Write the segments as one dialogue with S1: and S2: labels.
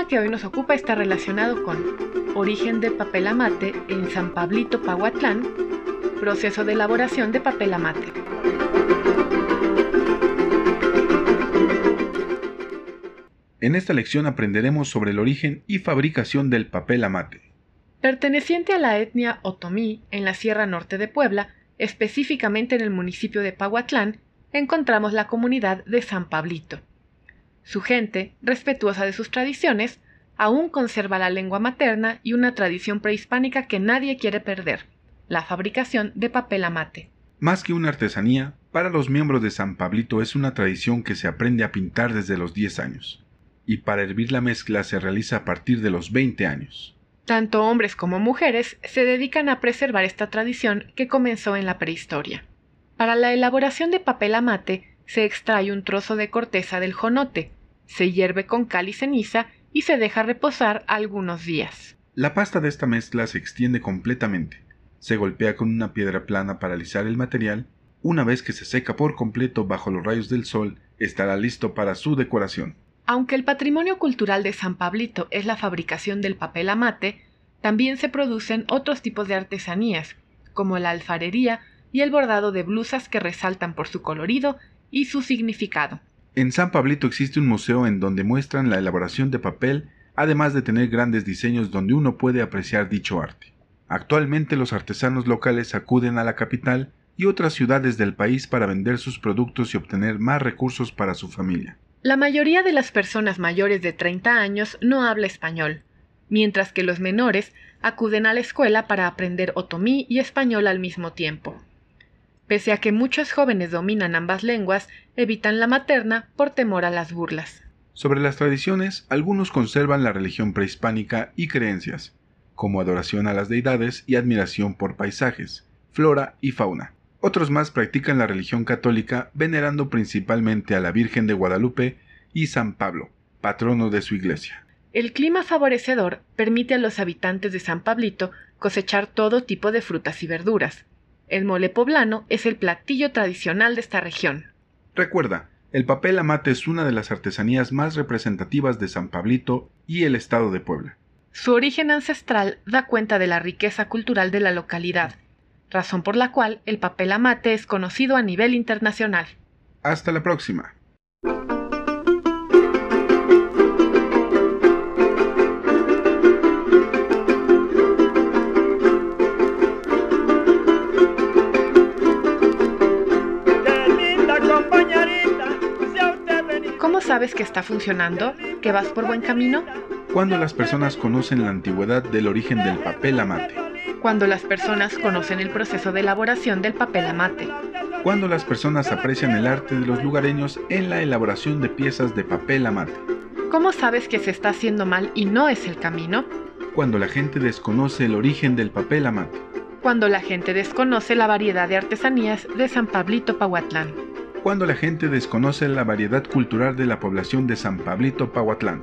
S1: Tema que hoy nos ocupa está relacionado con origen de papel amate en San Pablito, Pahuatlán, proceso de elaboración de papel amate.
S2: En esta lección aprenderemos sobre el origen y fabricación del papel amate.
S1: Perteneciente a la etnia otomí en la Sierra Norte de Puebla, específicamente en el municipio de Pahuatlán, encontramos la comunidad de San Pablito. Su gente, respetuosa de sus tradiciones, aún conserva la lengua materna y una tradición prehispánica que nadie quiere perder, la fabricación de papel amate.
S2: Más que una artesanía, para los miembros de San Pablito es una tradición que se aprende a pintar desde los 10 años, y para hervir la mezcla se realiza a partir de los 20 años.
S1: Tanto hombres como mujeres se dedican a preservar esta tradición que comenzó en la prehistoria. Para la elaboración de papel amate se extrae un trozo de corteza del jonote, se hierve con cal y ceniza y se deja reposar algunos días.
S2: La pasta de esta mezcla se extiende completamente. Se golpea con una piedra plana para alisar el material. Una vez que se seca por completo bajo los rayos del sol, estará listo para su decoración.
S1: Aunque el patrimonio cultural de San Pablito es la fabricación del papel amate, también se producen otros tipos de artesanías, como la alfarería y el bordado de blusas que resaltan por su colorido y su significado.
S2: En San Pablito existe un museo en donde muestran la elaboración de papel, además de tener grandes diseños donde uno puede apreciar dicho arte. Actualmente los artesanos locales acuden a la capital y otras ciudades del país para vender sus productos y obtener más recursos para su familia.
S1: La mayoría de las personas mayores de 30 años no habla español, mientras que los menores acuden a la escuela para aprender otomí y español al mismo tiempo. Pese a que muchos jóvenes dominan ambas lenguas, evitan la materna por temor a las burlas.
S2: Sobre las tradiciones, algunos conservan la religión prehispánica y creencias, como adoración a las deidades y admiración por paisajes, flora y fauna. Otros más practican la religión católica venerando principalmente a la Virgen de Guadalupe y San Pablo, patrono de su iglesia.
S1: El clima favorecedor permite a los habitantes de San Pablito cosechar todo tipo de frutas y verduras, el mole poblano es el platillo tradicional de esta región.
S2: Recuerda, el papel amate es una de las artesanías más representativas de San Pablito y el estado de Puebla.
S1: Su origen ancestral da cuenta de la riqueza cultural de la localidad, razón por la cual el papel amate es conocido a nivel internacional.
S2: Hasta la próxima.
S1: Sabes que está funcionando? ¿Que vas por buen camino?
S2: Cuando las personas conocen la antigüedad del origen del papel amate.
S1: Cuando las personas conocen el proceso de elaboración del papel amate.
S2: Cuando las personas aprecian el arte de los lugareños en la elaboración de piezas de papel amate.
S1: ¿Cómo sabes que se está haciendo mal y no es el camino?
S2: Cuando la gente desconoce el origen del papel amate.
S1: Cuando la gente desconoce la variedad de artesanías de San Pablito Pahuatlán
S2: cuando la gente desconoce la variedad cultural de la población de San Pablito Pahuatlán.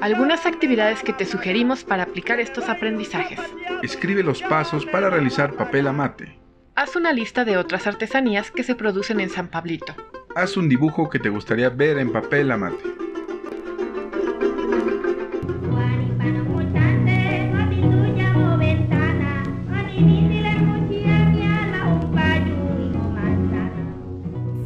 S1: Algunas actividades que te sugerimos para aplicar estos aprendizajes.
S2: Escribe los pasos para realizar papel amate.
S1: Haz una lista de otras artesanías que se producen en San Pablito.
S2: Haz un dibujo que te gustaría ver en papel amate.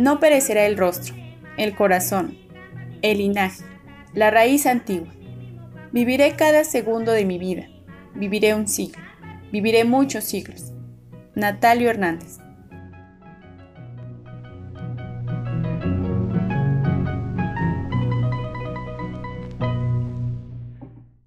S3: No perecerá el rostro, el corazón,
S4: El linaje, la raíz antigua. Viviré cada segundo de mi vida. Viviré un siglo. Viviré muchos siglos. Natalio Hernández.